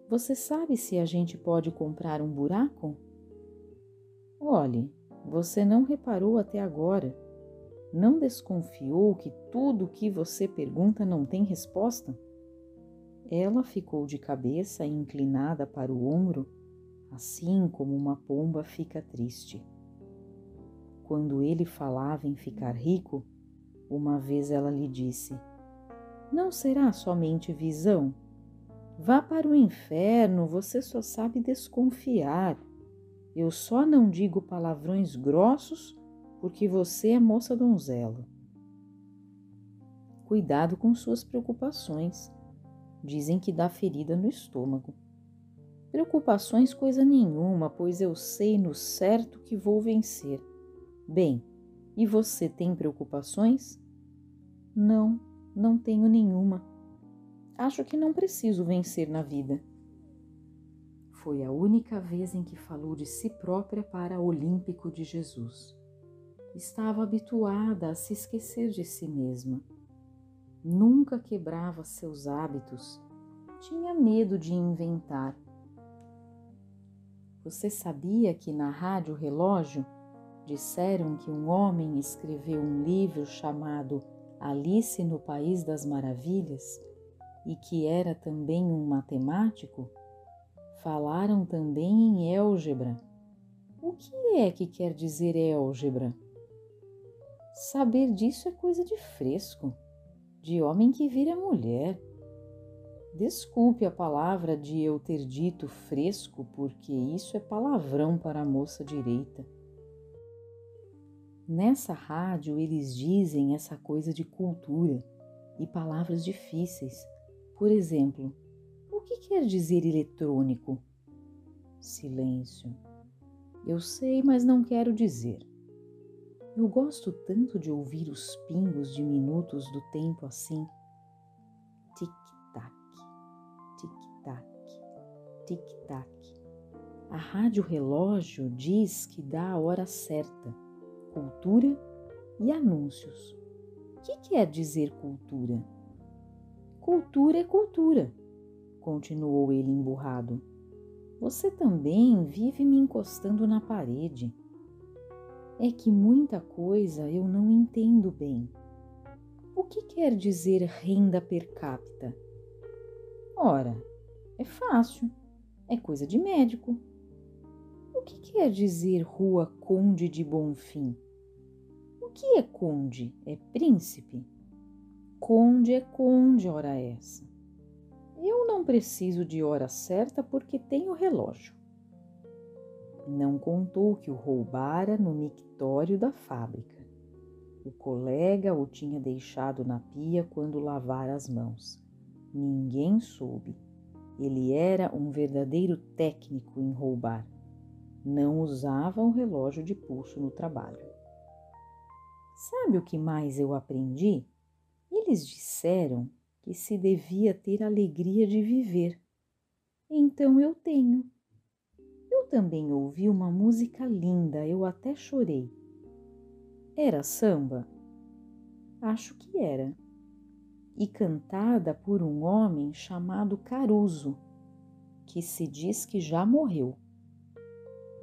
Você sabe se a gente pode comprar um buraco? Olhe, você não reparou até agora. Não desconfiou que tudo o que você pergunta não tem resposta? Ela ficou de cabeça inclinada para o ombro, assim como uma pomba fica triste. Quando ele falava em ficar rico, uma vez ela lhe disse: Não será somente visão? Vá para o inferno, você só sabe desconfiar. Eu só não digo palavrões grossos porque você é moça donzela. Cuidado com suas preocupações. Dizem que dá ferida no estômago. Preocupações coisa nenhuma, pois eu sei no certo que vou vencer. Bem, e você tem preocupações? Não, não tenho nenhuma. Acho que não preciso vencer na vida. Foi a única vez em que falou de si própria para Olímpico de Jesus. Estava habituada a se esquecer de si mesma. Nunca quebrava seus hábitos. Tinha medo de inventar. Você sabia que na Rádio Relógio disseram que um homem escreveu um livro chamado Alice no País das Maravilhas e que era também um matemático? Falaram também em álgebra. O que é que quer dizer álgebra? Saber disso é coisa de fresco, de homem que vira mulher. Desculpe a palavra de eu ter dito fresco, porque isso é palavrão para a moça direita. Nessa rádio eles dizem essa coisa de cultura e palavras difíceis. Por exemplo, o que quer dizer eletrônico? Silêncio. Eu sei, mas não quero dizer. Eu gosto tanto de ouvir os pingos diminutos do tempo assim. Tic-tac, tic-tac, tic-tac. A rádio relógio diz que dá a hora certa. Cultura e anúncios. O que quer dizer cultura? Cultura é cultura, continuou ele emburrado. Você também vive me encostando na parede. É que muita coisa eu não entendo bem. O que quer dizer renda per capita? Ora, é fácil, é coisa de médico. O que quer dizer Rua Conde de Bonfim? O que é conde? É príncipe? Conde é conde, ora essa. Eu não preciso de hora certa porque tenho relógio. Não contou que o roubara no mictório da fábrica. O colega o tinha deixado na pia quando lavara as mãos. Ninguém soube. Ele era um verdadeiro técnico em roubar. Não usava um relógio de pulso no trabalho. Sabe o que mais eu aprendi? Eles disseram que se devia ter alegria de viver. Então eu tenho. Eu também ouvi uma música linda, eu até chorei. Era samba? Acho que era. E cantada por um homem chamado Caruso, que se diz que já morreu.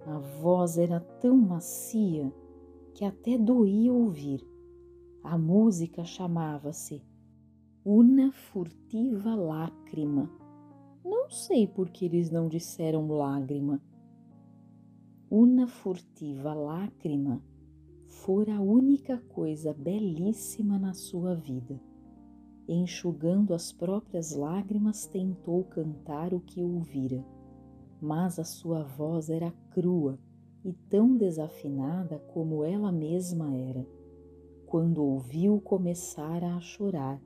A voz era tão macia que até doía ouvir. A música chamava-se Una furtiva lágrima. Não sei por que eles não disseram lágrima. Una furtiva lágrima fora a única coisa belíssima na sua vida. Enxugando as próprias lágrimas, tentou cantar o que ouvira, mas a sua voz era crua e tão desafinada como ela mesma era. Quando ouviu, começara a chorar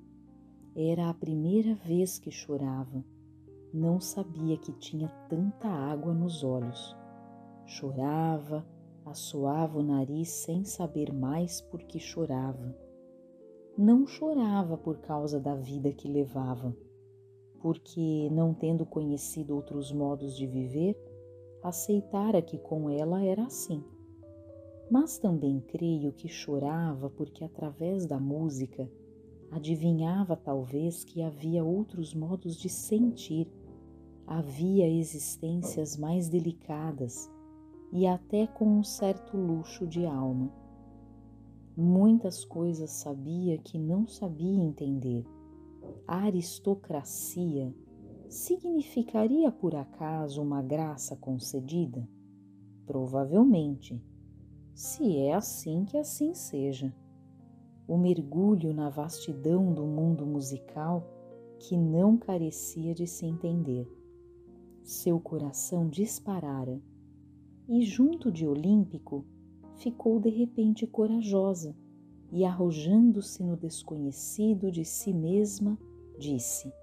era a primeira vez que chorava. Não sabia que tinha tanta água nos olhos. Chorava, assoava o nariz sem saber mais por que chorava. Não chorava por causa da vida que levava, porque, não tendo conhecido outros modos de viver, aceitara que com ela era assim. Mas também creio que chorava porque, através da música, Adivinhava talvez que havia outros modos de sentir, havia existências mais delicadas e até com um certo luxo de alma. Muitas coisas sabia que não sabia entender. A aristocracia significaria por acaso uma graça concedida? Provavelmente. Se é assim, que assim seja o mergulho na vastidão do mundo musical que não carecia de se entender. Seu coração disparara e, junto de Olímpico, ficou de repente corajosa e, arrojando-se no desconhecido de si mesma, disse: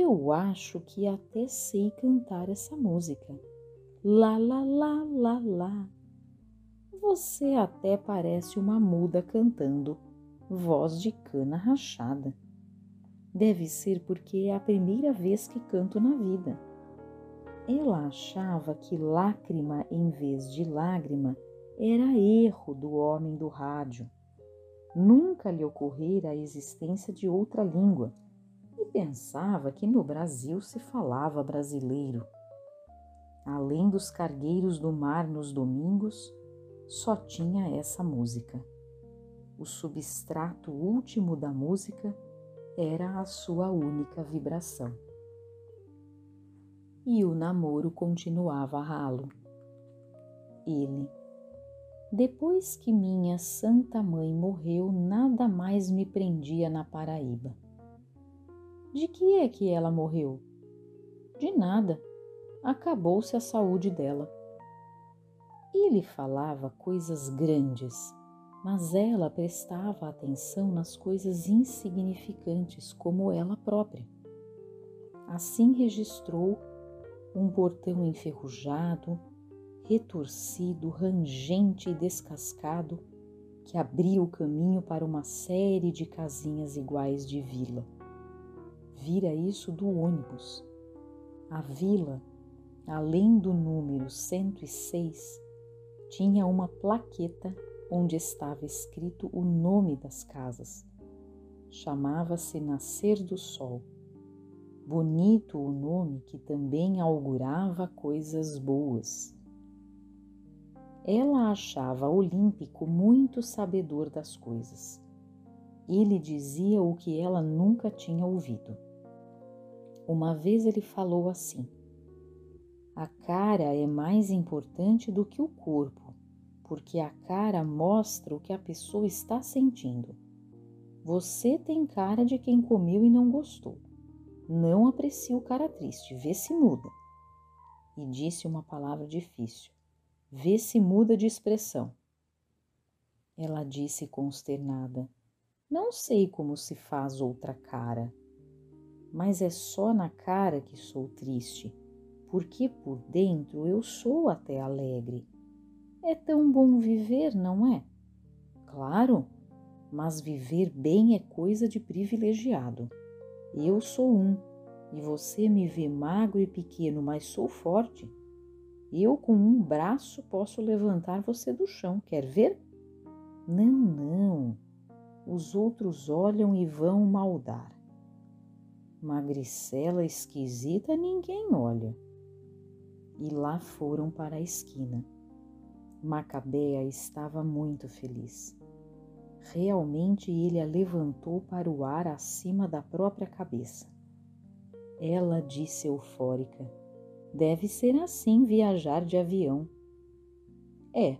Eu acho que até sei cantar essa música. Lá, lá, lá, lá, lá. Você até parece uma muda cantando, voz de cana rachada. Deve ser porque é a primeira vez que canto na vida. Ela achava que lágrima em vez de lágrima era erro do homem do rádio. Nunca lhe ocorrera a existência de outra língua pensava que no Brasil se falava brasileiro. Além dos cargueiros do mar nos domingos, só tinha essa música. O substrato último da música era a sua única vibração. E o namoro continuava ralo. Ele, depois que minha santa mãe morreu, nada mais me prendia na Paraíba. De que é que ela morreu? De nada. Acabou-se a saúde dela. Ele falava coisas grandes, mas ela prestava atenção nas coisas insignificantes, como ela própria. Assim registrou um portão enferrujado, retorcido, rangente e descascado, que abria o caminho para uma série de casinhas iguais de vila. Vira isso do ônibus. A vila, além do número 106, tinha uma plaqueta onde estava escrito o nome das casas. Chamava-se Nascer do Sol. Bonito o nome que também augurava coisas boas. Ela achava Olímpico muito sabedor das coisas. Ele dizia o que ela nunca tinha ouvido. Uma vez ele falou assim: A cara é mais importante do que o corpo, porque a cara mostra o que a pessoa está sentindo. Você tem cara de quem comeu e não gostou. Não aprecia o cara triste, vê se muda. E disse uma palavra difícil Vê se muda de expressão. Ela disse consternada: Não sei como se faz outra cara, mas é só na cara que sou triste, porque por dentro eu sou até alegre. É tão bom viver, não é? Claro, mas viver bem é coisa de privilegiado. Eu sou um, e você me vê magro e pequeno, mas sou forte. Eu, com um braço, posso levantar você do chão. Quer ver? Não, não. Os outros olham e vão maldar. Magricela esquisita, ninguém olha. E lá foram para a esquina. Macabea estava muito feliz. Realmente ele a levantou para o ar acima da própria cabeça. Ela disse eufórica: Deve ser assim viajar de avião. É,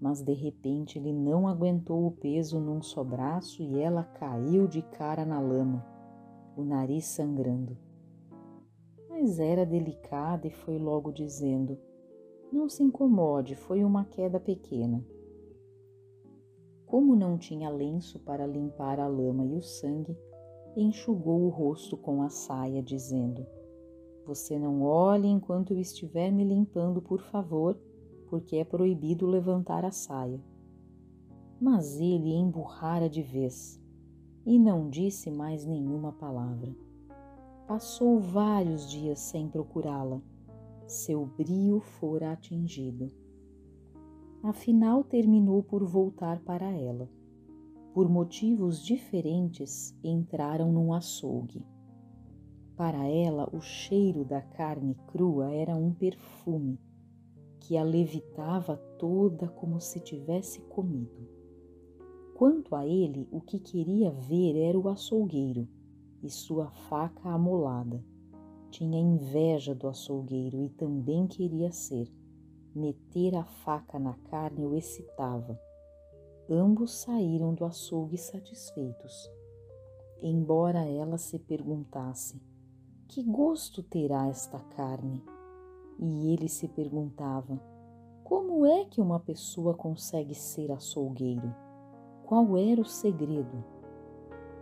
mas de repente ele não aguentou o peso num só braço e ela caiu de cara na lama, o nariz sangrando. Mas era delicada e foi logo dizendo: Não se incomode, foi uma queda pequena. Como não tinha lenço para limpar a lama e o sangue, enxugou o rosto com a saia, dizendo: você não olhe enquanto eu estiver me limpando, por favor, porque é proibido levantar a saia. Mas ele emburrara de vez e não disse mais nenhuma palavra. Passou vários dias sem procurá-la. Seu brio fora atingido. Afinal, terminou por voltar para ela. Por motivos diferentes, entraram num açougue. Para ela, o cheiro da carne crua era um perfume que a levitava toda como se tivesse comido. Quanto a ele, o que queria ver era o açougueiro e sua faca amolada. Tinha inveja do açougueiro e também queria ser. Meter a faca na carne o excitava. Ambos saíram do açougue satisfeitos. Embora ela se perguntasse que gosto terá esta carne? E ele se perguntava: Como é que uma pessoa consegue ser açougueiro? Qual era o segredo?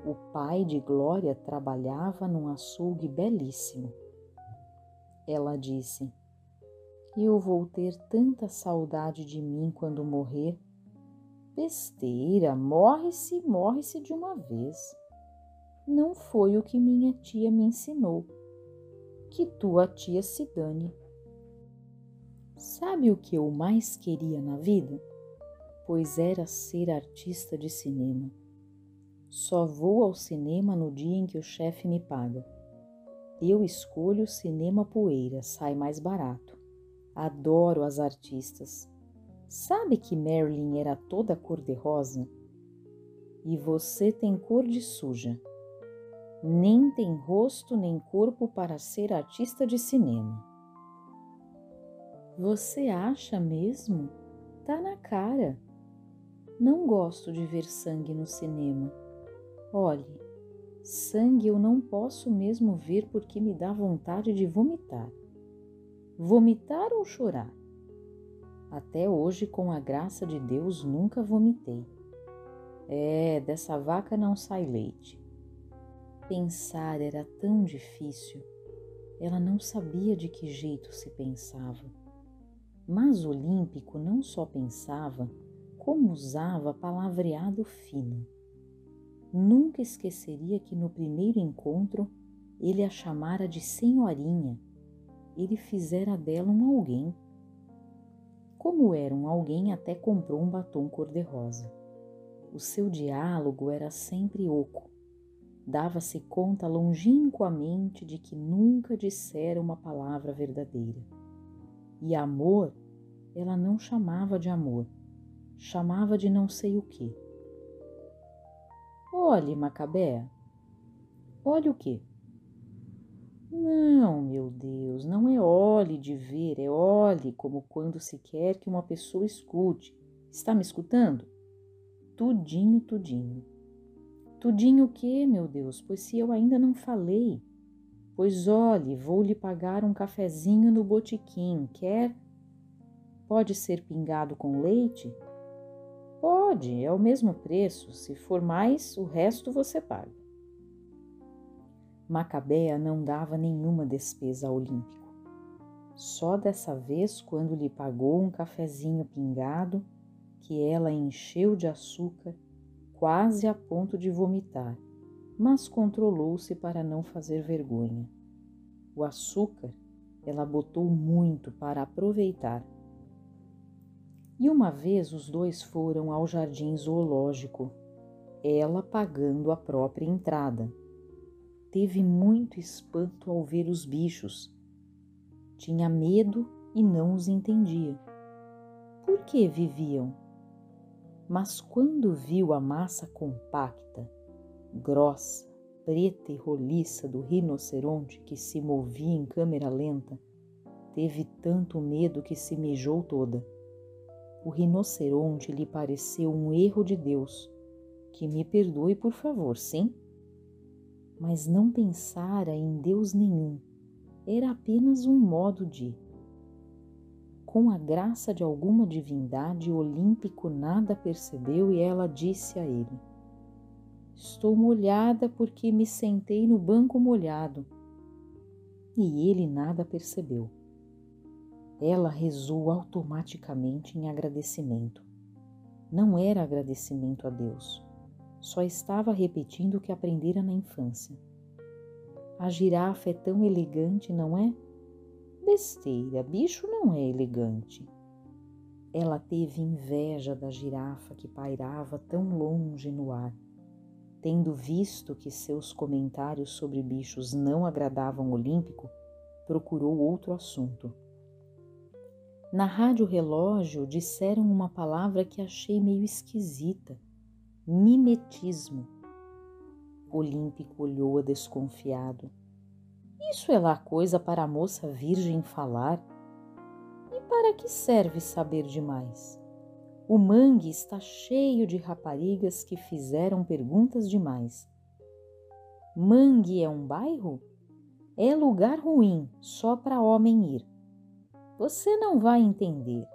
O pai de Glória trabalhava num açougue belíssimo. Ela disse: Eu vou ter tanta saudade de mim quando morrer. Besteira, morre-se, morre-se de uma vez não foi o que minha tia me ensinou. Que tua tia se dane. Sabe o que eu mais queria na vida? Pois era ser artista de cinema. Só vou ao cinema no dia em que o chefe me paga. Eu escolho cinema poeira, sai mais barato. Adoro as artistas. Sabe que Marilyn era toda cor-de-rosa? E você tem cor de suja nem tem rosto nem corpo para ser artista de cinema. Você acha mesmo? Tá na cara. Não gosto de ver sangue no cinema. Olhe, sangue eu não posso mesmo ver porque me dá vontade de vomitar. Vomitar ou chorar? Até hoje, com a graça de Deus, nunca vomitei. É, dessa vaca não sai leite. Pensar era tão difícil, ela não sabia de que jeito se pensava. Mas Olímpico não só pensava, como usava palavreado fino. Nunca esqueceria que no primeiro encontro ele a chamara de senhorinha. Ele fizera dela um alguém. Como era um alguém, até comprou um batom cor-de-rosa. O seu diálogo era sempre oco. Dava-se conta longínquamente de que nunca dissera uma palavra verdadeira. E amor, ela não chamava de amor, chamava de não sei o que. Olhe, Macabé. Olhe o quê? Não, meu Deus, não é olhe de ver, é olhe como quando se quer que uma pessoa escute. Está me escutando? Tudinho, tudinho. Tudinho o quê, meu Deus? Pois se eu ainda não falei. Pois olhe, vou lhe pagar um cafezinho no botiquim. Quer? Pode ser pingado com leite? Pode, é o mesmo preço. Se for mais, o resto você paga. Macabea não dava nenhuma despesa ao Olímpico. Só dessa vez, quando lhe pagou um cafezinho pingado, que ela encheu de açúcar, quase a ponto de vomitar, mas controlou-se para não fazer vergonha. O açúcar ela botou muito para aproveitar e uma vez os dois foram ao jardim zoológico, ela pagando a própria entrada. Teve muito espanto ao ver os bichos. Tinha medo e não os entendia. Por que viviam? Mas quando viu a massa compacta, grossa, preta e roliça do rinoceronte que se movia em câmera lenta, teve tanto medo que se mijou toda o rinoceronte lhe pareceu um erro de Deus. Que me perdoe, por favor, sim? Mas não pensara em Deus nenhum. Era apenas um modo de. Com a graça de alguma divindade, Olímpico nada percebeu e ela disse a ele: Estou molhada porque me sentei no banco molhado. E ele nada percebeu. Ela rezou automaticamente em agradecimento. Não era agradecimento a Deus, só estava repetindo o que aprendera na infância. A girafa é tão elegante, não é? Besteira, bicho não é elegante. Ela teve inveja da girafa que pairava tão longe no ar. Tendo visto que seus comentários sobre bichos não agradavam Olímpico, procurou outro assunto. Na rádio relógio disseram uma palavra que achei meio esquisita: mimetismo. Olímpico olhou-a desconfiado. Isso é lá coisa para a moça virgem falar? E para que serve saber demais? O mangue está cheio de raparigas que fizeram perguntas demais. Mangue é um bairro? É lugar ruim, só para homem ir. Você não vai entender,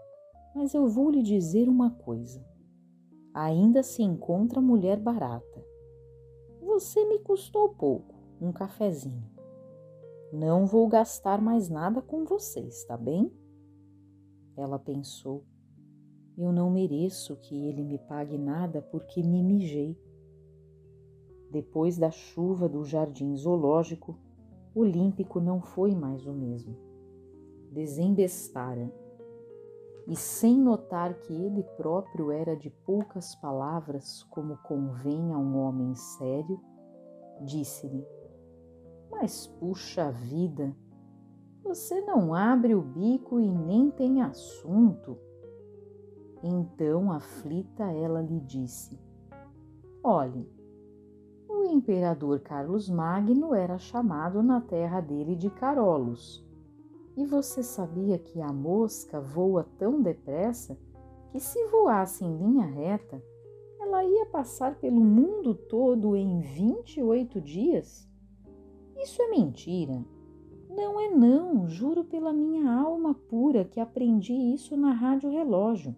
mas eu vou lhe dizer uma coisa. Ainda se encontra mulher barata. Você me custou pouco, um cafezinho. Não vou gastar mais nada com você, está bem? Ela pensou. Eu não mereço que ele me pague nada porque me mijei. Depois da chuva do jardim zoológico, Olímpico não foi mais o mesmo desembestara, e sem notar que ele próprio era de poucas palavras, como convém a um homem sério, disse-lhe: Mas puxa vida, você não abre o bico e nem tem assunto. Então, aflita, ela lhe disse: Olhe, o imperador Carlos Magno era chamado na terra dele de Carolos e você sabia que a mosca voa tão depressa que, se voasse em linha reta, ela ia passar pelo mundo todo em 28 dias? Isso é mentira. Não é não, juro pela minha alma pura que aprendi isso na rádio relógio.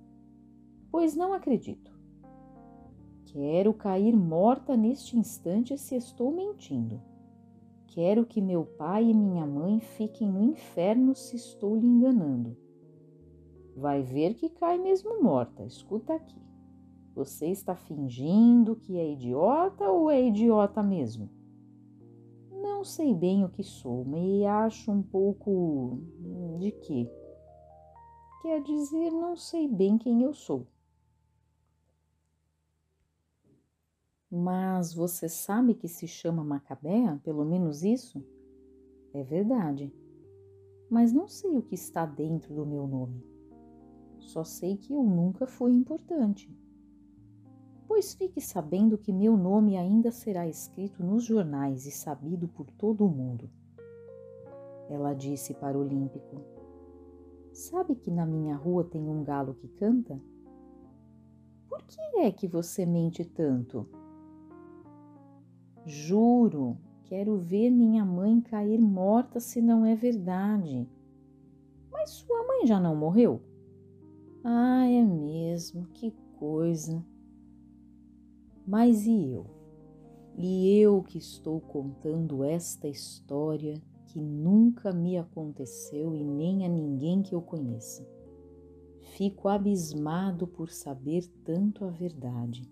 Pois não acredito. Quero cair morta neste instante se estou mentindo. Quero que meu pai e minha mãe fiquem no inferno se estou lhe enganando. Vai ver que cai mesmo morta. Escuta aqui. Você está fingindo que é idiota ou é idiota mesmo? Não sei bem o que sou, mas acho um pouco. de quê? Quer dizer, não sei bem quem eu sou. Mas você sabe que se chama Macabea, pelo menos isso? É verdade. Mas não sei o que está dentro do meu nome. Só sei que eu nunca fui importante. Pois fique sabendo que meu nome ainda será escrito nos jornais e sabido por todo o mundo. Ela disse para o Olímpico: Sabe que na minha rua tem um galo que canta? Por que é que você mente tanto? Juro, quero ver minha mãe cair morta se não é verdade. Mas sua mãe já não morreu? Ah, é mesmo, que coisa. Mas e eu? E eu que estou contando esta história que nunca me aconteceu e nem a ninguém que eu conheça. Fico abismado por saber tanto a verdade.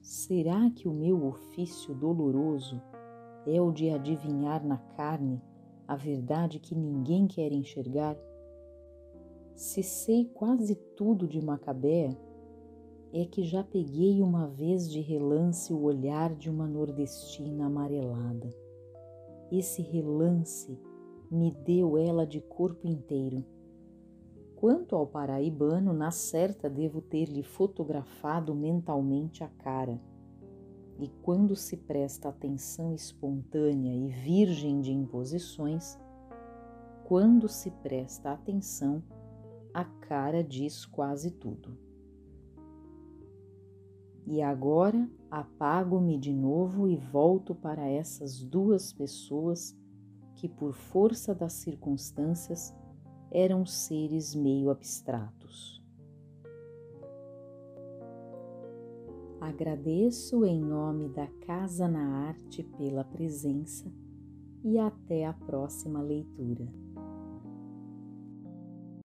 Será que o meu ofício doloroso é o de adivinhar na carne a verdade que ninguém quer enxergar? Se sei quase tudo de Macabé, é que já peguei uma vez de relance o olhar de uma nordestina amarelada. Esse relance me deu ela de corpo inteiro. Quanto ao paraibano, na certa devo ter-lhe fotografado mentalmente a cara. E quando se presta atenção espontânea e virgem de imposições, quando se presta atenção, a cara diz quase tudo. E agora apago-me de novo e volto para essas duas pessoas que, por força das circunstâncias, eram seres meio abstratos. Agradeço em nome da Casa na Arte pela presença e até a próxima leitura.